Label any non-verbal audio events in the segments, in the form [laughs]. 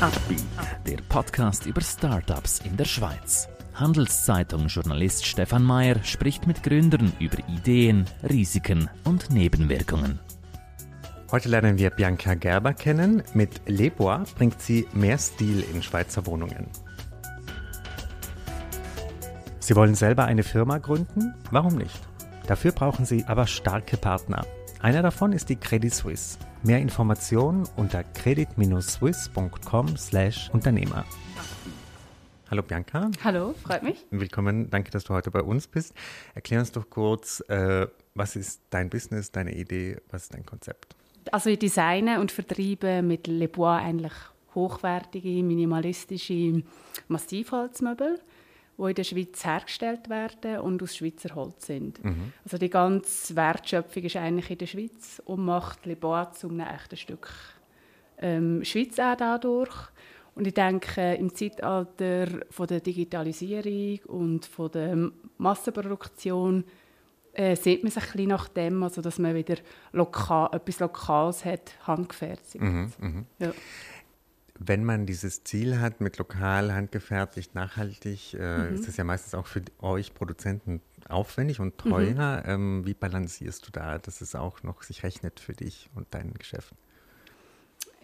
Upbeat, der Podcast über Startups in der Schweiz. Handelszeitung-Journalist Stefan Mayer spricht mit Gründern über Ideen, Risiken und Nebenwirkungen. Heute lernen wir Bianca Gerber kennen. Mit Lebois bringt sie mehr Stil in Schweizer Wohnungen. Sie wollen selber eine Firma gründen? Warum nicht? Dafür brauchen Sie aber starke Partner. Einer davon ist die Credit Suisse. Mehr Informationen unter credit-swiss.com/Unternehmer. Hallo Bianca. Hallo, freut mich. Willkommen, danke, dass du heute bei uns bist. Erklär uns doch kurz, äh, was ist dein Business, deine Idee, was ist dein Konzept? Also ich designe und vertreibe mit Le Bois eigentlich hochwertige, minimalistische Massivholzmöbel die in der Schweiz hergestellt werden und aus Schweizer Holz sind. Mhm. Also die ganze Wertschöpfung ist eigentlich in der Schweiz und macht Le Bois zu einem echten Stück ähm, Schweiz auch dadurch. Und ich denke, im Zeitalter von der Digitalisierung und von der Massenproduktion äh, sieht man sich ein bisschen nach dem, also dass man wieder lokal, etwas Lokales hat, handgefertigt. Mhm, mh. ja wenn man dieses Ziel hat mit lokal, handgefertigt, nachhaltig, äh, mhm. ist das ja meistens auch für euch Produzenten aufwendig und teuer. Mhm. Ähm, wie balancierst du da, dass es auch noch sich rechnet für dich und dein Geschäft?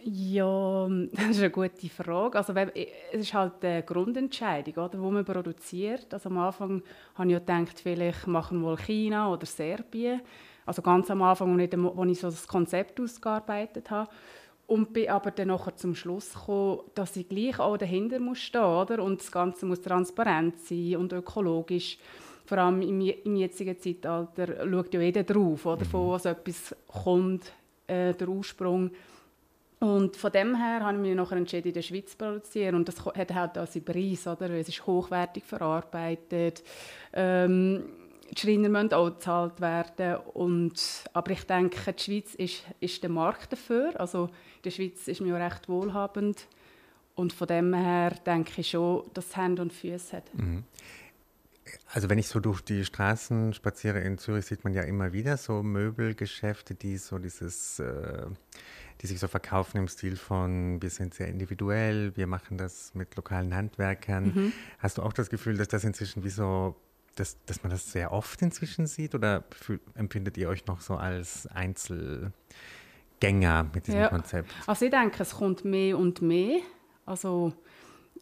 Ja, das ist eine gute Frage. Also, es ist halt eine Grundentscheidung, oder, wo man produziert. Also, am Anfang habe ich ja gedacht, vielleicht machen wir China oder Serbien. Also ganz am Anfang, als ich so das Konzept ausgearbeitet habe. Und bin aber dann nachher zum Schluss gekommen, dass ich gleich auch dahinter muss stehen oder? Und das Ganze muss transparent sein und ökologisch. Vor allem im, im jetzigen Zeitalter schaut ja jeder drauf, oder? von was etwas kommt, äh, der Ursprung. Und von dem her habe ich mich nachher entschieden, in der Schweiz zu produzieren. Und das hat halt auch seinen Preis, oder? Es ist hochwertig verarbeitet. Ähm, die Schreiner müssen auch bezahlt werden. Und, aber ich denke, die Schweiz ist, ist der Markt dafür. Also der Schweiz ist ja recht wohlhabend. Und von dem her denke ich schon, dass es Hände und Füße hat. Mhm. Also wenn ich so durch die Straßen spaziere in Zürich, sieht man ja immer wieder so Möbelgeschäfte, die so dieses, äh, die sich so verkaufen im Stil von, wir sind sehr individuell, wir machen das mit lokalen Handwerkern. Mhm. Hast du auch das Gefühl, dass das inzwischen wie so dass, dass man das sehr oft inzwischen sieht oder empfindet ihr euch noch so als Einzelgänger mit diesem ja. Konzept? Also ich denke, es kommt mehr und mehr. Also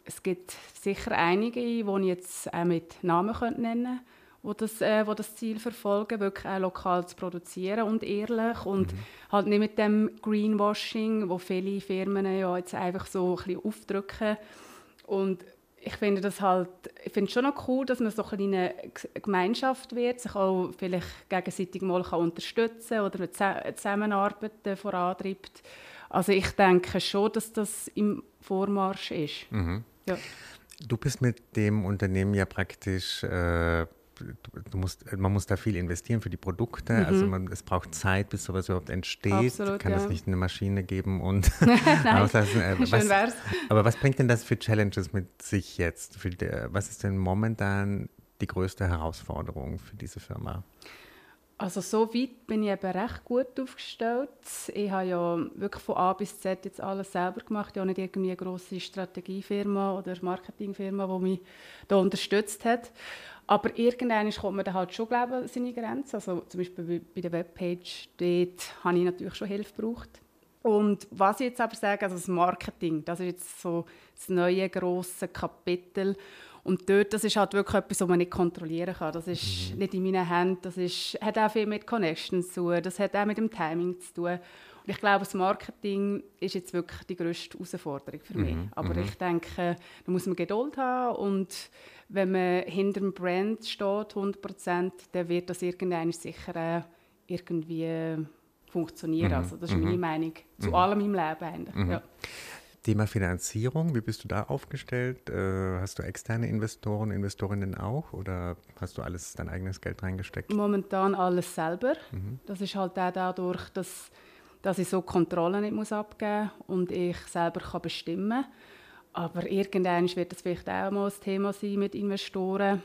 es gibt sicher einige, die ich jetzt auch mit Namen nennen könnte, wo das, äh, wo das Ziel verfolgen, wirklich auch lokal zu produzieren und ehrlich und mhm. halt nicht mit dem Greenwashing, wo viele Firmen ja jetzt einfach so ein bisschen aufdrücken und ich finde das halt, ich finde schon noch cool, dass man so eine Gemeinschaft wird, sich auch vielleicht gegenseitig mal kann unterstützen oder eine Zusammenarbeit vorantreibt. Also ich denke schon, dass das im Vormarsch ist. Mhm. Ja. Du bist mit dem Unternehmen ja praktisch äh, du musst, man muss da viel investieren für die Produkte. Mhm. Also man, es braucht Zeit, bis sowas überhaupt entsteht. Absolut, Kann es ja. nicht eine Maschine geben und [laughs] [laughs] auslassen. Äh, was, wär's. Aber was bringt denn das für Challenges mit sich jetzt? Die, was ist denn momentan die größte Herausforderung für diese Firma? Also so weit bin ich eben recht gut aufgestellt. Ich habe ja wirklich von A bis Z jetzt alles selber gemacht. Ich habe nicht irgendwie eine grosse Strategiefirma oder Marketingfirma, die mich da unterstützt hat. Aber irgendwann kommt man dann halt schon, glaube ich, seine Grenzen. Also zum Beispiel bei der Webpage, dort habe ich natürlich schon Hilfe gebraucht. Und was ich jetzt aber sage, also das Marketing, das ist jetzt so das neue grosse Kapitel. Und dort, das ist halt wirklich etwas, was man nicht kontrollieren kann. Das ist mhm. nicht in meinen Händen. Das ist, hat auch viel mit Connections zu tun. Das hat auch mit dem Timing zu tun. Und ich glaube, das Marketing ist jetzt wirklich die grösste Herausforderung für mich. Mhm. Aber mhm. ich denke, da muss man Geduld haben und wenn man hinter dem Brand steht, 100%, dann wird das irgendwann sicher auch irgendwie funktionieren. Mhm. Also das ist meine mhm. Meinung zu mhm. allem im Leben eigentlich. Mhm. Ja. Thema Finanzierung, wie bist du da aufgestellt? Äh, hast du externe Investoren, Investorinnen auch oder hast du alles dein eigenes Geld reingesteckt? Momentan alles selber. Mhm. Das ist halt auch dadurch, dass, dass ich so Kontrolle nicht muss abgeben muss und ich selber kann bestimmen kann. Aber irgendwann wird das vielleicht auch mal ein Thema sein mit Investoren.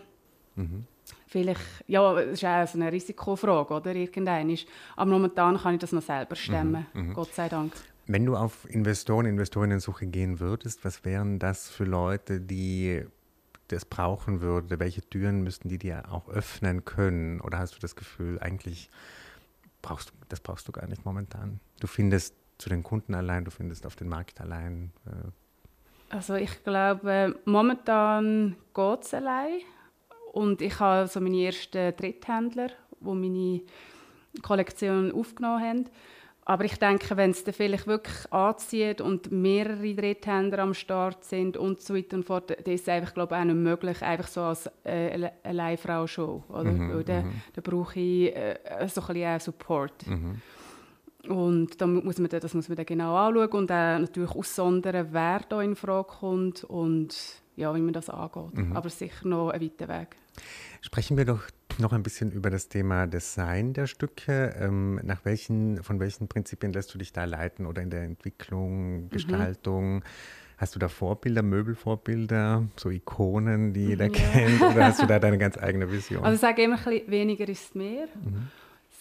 Mhm. Vielleicht, ja, das ist auch eine Risikofrage, oder? Irgendwann ist. Aber momentan kann ich das noch selber stemmen, mhm. mhm. Gott sei Dank. Wenn du auf Investoren, Investorinnen-Suche gehen würdest, was wären das für Leute, die das brauchen würden? Welche Türen müssten die dir auch öffnen können? Oder hast du das Gefühl, eigentlich brauchst das brauchst du gar nicht momentan? Du findest zu den Kunden allein, du findest auf den Markt allein. Äh. Also ich glaube, momentan geht es allein. Und ich habe so meine ersten Dritthändler, die meine Kollektion aufgenommen haben. Aber ich denke, wenn es dann vielleicht wirklich anzieht und mehrere Dritthänder am Start sind und so weiter und fort, dann ist es einfach, glaube ich, auch nicht möglich, einfach so als äh, Alleinfrau-Show. Mhm, dann, mhm. dann brauche ich äh, so ein bisschen Support. Mhm. Und da muss man, das muss man dann genau anschauen und auch natürlich aussondern, wer da in Frage kommt und ja, wie man das angeht. Mhm. Aber sicher noch ein weiter Weg. Sprechen wir doch noch ein bisschen über das Thema Design der Stücke. Ähm, nach welchen, von welchen Prinzipien lässt du dich da leiten oder in der Entwicklung, mhm. Gestaltung? Mhm. Hast du da Vorbilder, Möbelvorbilder, so Ikonen, die jeder ja. kennt? Oder hast du da [laughs] deine ganz eigene Vision? Also ich sage immer, ein bisschen weniger ist mehr. Mhm.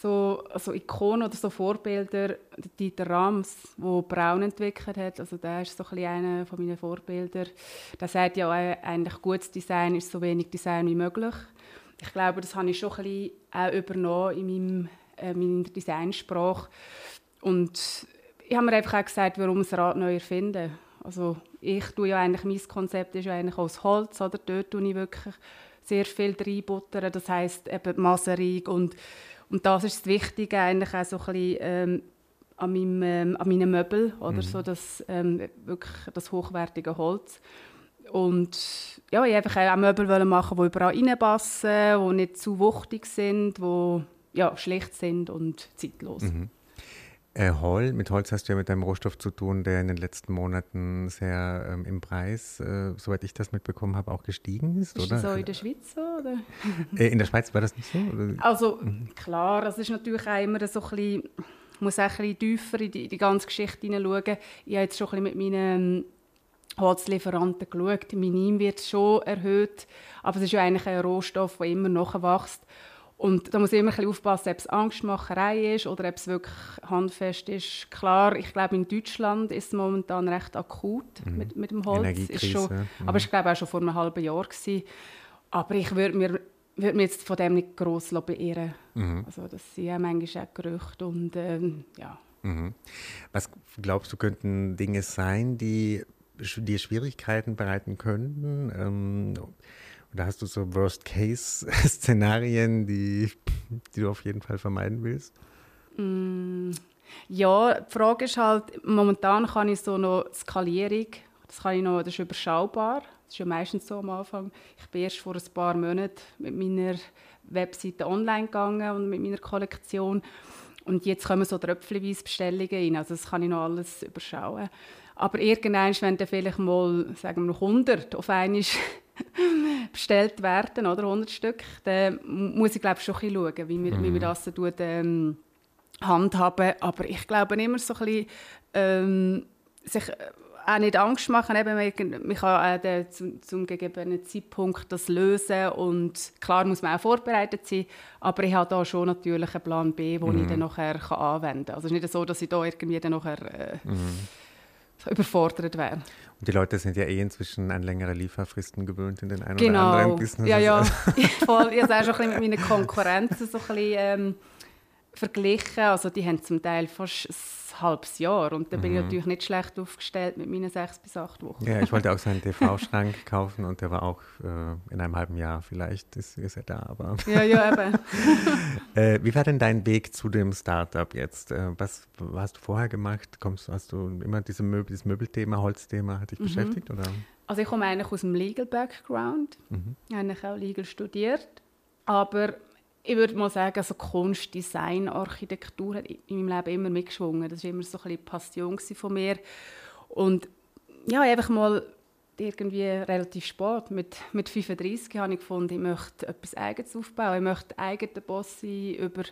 So also Ikonen oder so Vorbilder, Dieter Rams, der Braun entwickelt hat, also der ist so ein bisschen einer von meinen Vorbildern. Der sagt ja eigentlich, gutes Design ist so wenig Design wie möglich ich glaube, das habe ich schon ein bisschen auch übernommen in meinem, äh, meiner Designsprache. Und ich habe mir einfach auch gesagt, warum das Rad neu erfinden. Also ich tue ja eigentlich, mein Konzept ist ja eigentlich aus Holz, oder? Dort tue ich wirklich sehr viel reinbuttern, das heisst eben Maserung und, und das ist das Wichtige eigentlich auch so ein bisschen, ähm, an, meinem, ähm, an meinen Möbeln, oder mhm. so das, ähm, wirklich das hochwertige Holz. Und ja, ich einfach auch Möbel machen, die überall reinpassen, die nicht zu wuchtig sind, die ja, schlicht sind und zeitlos. Mhm. Äh, Hol, mit Holz hast du ja mit einem Rohstoff zu tun, der in den letzten Monaten sehr ähm, im Preis, äh, soweit ich das mitbekommen habe, auch gestiegen ist, ist oder? So in der Schweiz so? Oder? [laughs] Äh, in der Schweiz war das nicht so? Oder? Also mhm. klar, es ist natürlich auch immer so ein bisschen, ich muss auch ein bisschen tiefer in die, die ganze Geschichte hineinschauen. Ich habe jetzt schon ein bisschen mit meinen Holzlieferanten geschaut. Minim wird schon erhöht, aber es ist ja eigentlich ein Rohstoff, der immer noch wächst. Und da muss ich immer ein bisschen aufpassen, ob es Angstmacherei ist oder ob es wirklich handfest ist. Klar, ich glaube, in Deutschland ist es momentan recht akut mhm. mit, mit dem Holz. Ist schon, mhm. Aber ich glaube auch schon vor einem halben Jahr. Gewesen. Aber ich würde mir, würd mir jetzt von dem nicht gross beirren mhm. Also das sind ja manchmal auch Gerüchte und ähm, ja. Mhm. Was glaubst du, könnten Dinge sein, die dir Schwierigkeiten bereiten könnten? Ähm, oder hast du so Worst-Case-Szenarien, die, die du auf jeden Fall vermeiden willst? Mm, ja, die Frage ist halt, momentan kann ich so noch Skalierung, das kann ich noch, das ist überschaubar. Das ist ja meistens so am Anfang. Ich bin erst vor ein paar Monaten mit meiner Webseite online gegangen und mit meiner Kollektion. Und jetzt kommen so tröpfchenweise Bestellungen rein. Also das kann ich noch alles überschauen. Aber irgendwann, wenn dann vielleicht mal, sagen wir noch 100 auf einmal [laughs] bestellt werden, oder 100 Stück, dann muss ich glaube schon ein bisschen schauen, wie wir, mhm. wie wir mhm. das tun, ähm, handhaben. Aber ich glaube immer so ein bisschen, ähm, sich auch nicht Angst machen, eben, man kann auch zum, zum gegebenen Zeitpunkt das lösen und klar muss man auch vorbereitet sein, aber ich habe da schon natürlich einen Plan B, den mhm. ich dann nachher kann anwenden kann. Also es ist nicht so, dass ich da irgendwie dann nachher äh, mhm überfordert wäre. Und die Leute sind ja eh inzwischen an längere Lieferfristen gewöhnt in den einen genau. oder anderen Business. Ja, ja. [laughs] ich, voll, ich habe es auch schon ein mit meinen Konkurrenzen so ein bisschen, ähm, verglichen. Also die haben zum Teil fast halbes Jahr. Und da bin ich mhm. natürlich nicht schlecht aufgestellt mit meinen sechs bis acht Wochen. Ja, ich wollte auch so einen [laughs] TV-Schrank kaufen und der war auch äh, in einem halben Jahr vielleicht ist, ist er da. Aber [laughs] ja, ja, eben. [laughs] äh, wie war denn dein Weg zu dem Startup jetzt? Äh, was, was, hast du vorher gemacht? Kommst, hast du immer diese Möbel, dieses Möbelthema, Holzthema hat dich mhm. beschäftigt? Oder? Also ich komme eigentlich aus dem Legal Background. Mhm. Ich habe auch Legal studiert. Aber ich würde mal sagen, also Kunst, Design, Architektur hat in meinem Leben immer mitgeschwungen. Das war immer so ein bisschen Passion von mir. Und ja, einfach mal irgendwie relativ spät, mit, mit 35, habe ich gefunden, ich möchte etwas Eigenes aufbauen. Ich möchte eigener Boss sein, über,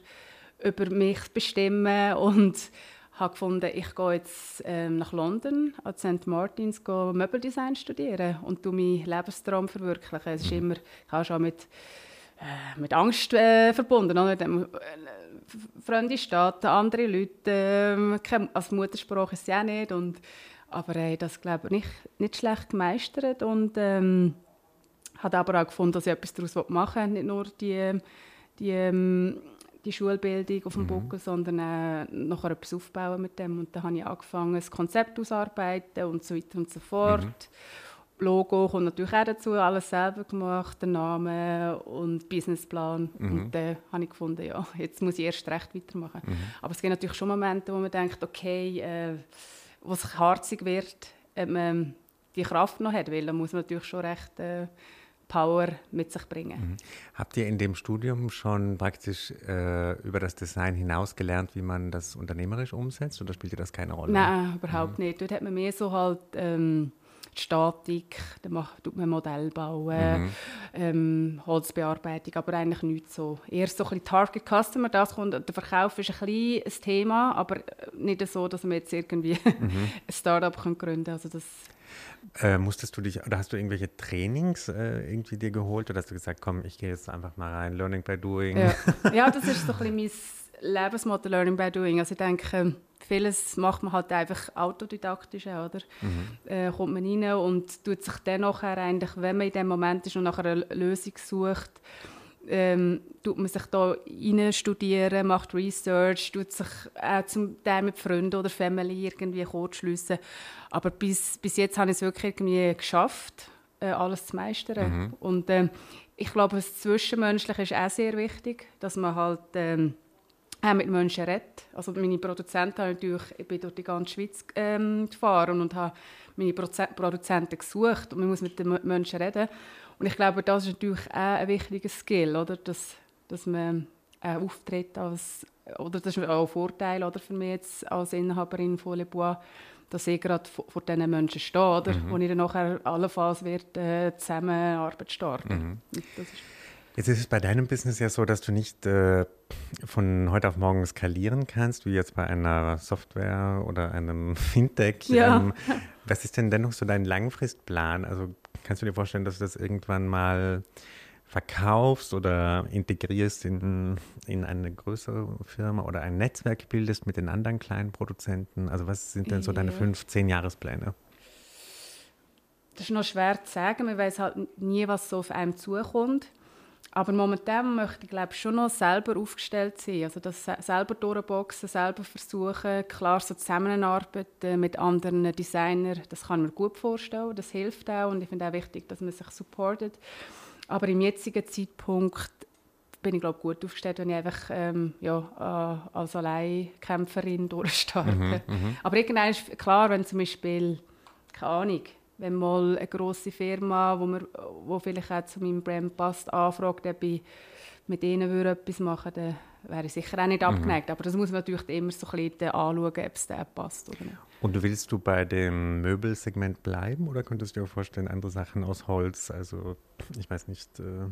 über mich bestimmen und habe gefunden, ich gehe jetzt ähm, nach London an St. Martins Möbeldesign studieren und meinen Lebenstraum verwirklichen. Es ist immer, ich habe schon mit mit Angst äh, verbunden. Oder? Dann, äh, fremde Staaten, andere Leute, ähm, als Muttersprache ist es ja nicht. Und, aber äh, das glaube ich nicht, nicht schlecht gemeistert und ähm, hat aber auch gefunden, dass ich etwas daraus machen will. Nicht nur die, die, ähm, die Schulbildung auf dem mhm. Buckel, sondern äh, nachher etwas aufbauen mit dem. Und dann habe ich angefangen, das Konzept auszuarbeiten und so weiter und so fort. Mhm. Logo kommt natürlich auch dazu, alles selber gemacht, der Name und Businessplan. Mhm. Und dann habe ich gefunden, ja, jetzt muss ich erst recht weitermachen. Mhm. Aber es gibt natürlich schon Momente, wo man denkt, okay, äh, wo es harzig wird, ob man die Kraft noch hat, weil dann muss man natürlich schon recht äh, Power mit sich bringen. Mhm. Habt ihr in dem Studium schon praktisch äh, über das Design hinaus gelernt, wie man das unternehmerisch umsetzt oder spielt dir das keine Rolle? Nein, überhaupt mhm. nicht. Dort hat man mehr so halt ähm, die Statik, dann macht, tut man Modell bauen, mhm. ähm, Holzbearbeitung, aber eigentlich nicht so. Eher so ein bisschen Target Customer, das kommt, der Verkauf ist ein bisschen ein Thema, aber nicht so, dass man jetzt irgendwie mhm. [laughs] ein Startup gründen kann. Also das äh, musstest du dich, oder hast du irgendwelche Trainings äh, irgendwie dir geholt oder hast du gesagt, komm, ich gehe jetzt einfach mal rein, Learning by Doing? Ja, [laughs] ja das ist so ein bisschen mein Lebensmotto, Learning by Doing. Also ich denke, vieles macht man halt einfach autodidaktisch, oder? Mhm. Äh, kommt man rein und tut sich dann nachher eigentlich, wenn man in dem Moment ist und nachher eine Lösung sucht, ähm, tut man sich da rein studieren, macht Research, tut sich auch zum Teil mit Freunden oder Family irgendwie kurz schliessen. Aber bis, bis jetzt habe ich es wirklich irgendwie geschafft, äh, alles zu meistern. Mhm. Und äh, ich glaube, das Zwischenmenschliche ist auch sehr wichtig, dass man halt ähm, auch mit Menschen redet. Also meine Produzenten haben natürlich, ich bin durch die ganze Schweiz ähm, gefahren und habe meine Produzenten gesucht und man muss mit den Menschen reden. Und ich glaube, das ist natürlich auch ein wichtiger Skill, oder? Dass, dass man äh, auftritt als, oder das ist auch ein Vorteil oder, für mich jetzt als Inhaberin von Le Bois, dass ich gerade vor, vor diesen Menschen stehe, oder? Mhm. wo ich dann nachher allenfalls wird, äh, Zusammenarbeit starten. Mhm. Jetzt ist es bei deinem Business ja so, dass du nicht äh, von heute auf morgen skalieren kannst, wie jetzt bei einer Software oder einem [laughs] Fintech. Ja. Ähm, was ist denn dennoch so dein Langfristplan? Also kannst du dir vorstellen, dass du das irgendwann mal verkaufst oder integrierst in, in eine größere Firma oder ein Netzwerk bildest mit den anderen kleinen Produzenten? Also was sind denn so deine fünf, zehn Jahrespläne? Das ist noch schwer zu sagen. Man weiß halt nie, was so auf einem zukommt. Aber momentan möchte ich glaube schon noch selber aufgestellt sein. Also das selber durchboxen, selber versuchen, klar so zusammenarbeiten mit anderen Designern, das kann man gut vorstellen, das hilft auch und ich finde auch wichtig, dass man sich supportet. Aber im jetzigen Zeitpunkt bin ich glaube gut aufgestellt, wenn ich einfach ähm, ja, äh, als Alleinkämpferin durchstarte. Mhm, mhm, Aber irgendwann ist klar, wenn zum Beispiel, keine Ahnung, wenn mal eine grosse Firma, wo, man, wo vielleicht auch zu meinem Brand passt, anfragt, ob ich mit ihnen würde etwas machen würde, dann wäre ich sicher auch nicht mhm. abgeneigt. Aber das muss man natürlich immer so ein bisschen anschauen, ob es da passt oder nicht. Und willst du bei dem Möbelsegment bleiben oder könntest du dir vorstellen, andere Sachen aus Holz, also ich weiß nicht, äh,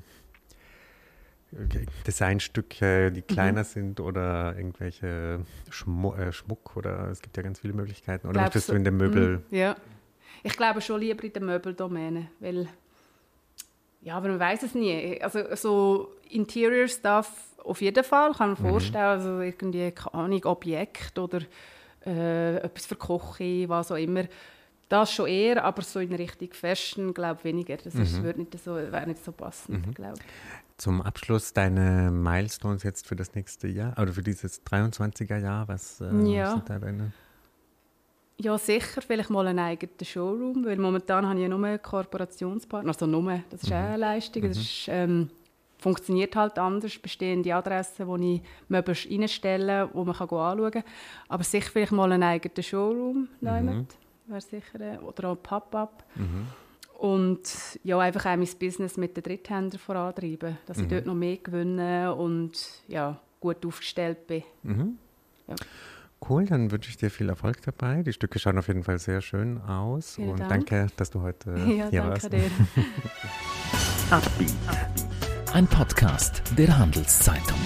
Designstücke, die mhm. kleiner mhm. sind oder irgendwelche Schmu äh, Schmuck oder es gibt ja ganz viele Möglichkeiten. Oder Glaubst möchtest du in dem Möbel... Mhm, ja ich glaube schon lieber in der Möbeldomäne, weil ja, aber man weiß es nie. Also so Interior Stuff auf jeden Fall kann man mhm. vorstellen, also irgendwie keine Ahnung, Objekt oder äh, etwas für Kochen, was auch immer. Das schon eher, aber so in Richtung Fashion glaube ich weniger. Das ist, mhm. nicht so, wäre nicht so passend, mhm. glaube Zum Abschluss deine Milestones jetzt für das nächste Jahr oder für dieses 23er Jahr, was äh, ja. sind da deine? Ja, sicher. Vielleicht mal einen eigenen Showroom, weil momentan habe ich ja nur einen Kooperationspartner. Also nur, das ist mhm. auch eine Leistung. Das mhm. ist, ähm, funktioniert halt anders. Bestehende Adressen, wo ich Möbel reinstelle, wo man kann anschauen kann. Aber sicher vielleicht mal einen eigenen Showroom. Mhm. Wäre sicher. Äh, oder auch ein Pop-up. Mhm. Und ja, einfach auch mein Business mit den Dritthändlern vorantreiben. Dass ich mhm. dort noch mehr gewinne und ja, gut aufgestellt bin. Mhm. Ja. Cool, dann wünsche ich dir viel Erfolg dabei. Die Stücke schauen auf jeden Fall sehr schön aus. Vielen und Dank. danke, dass du heute [laughs] ja, hier warst. Dir. [laughs] Ein Podcast der Handelszeitung.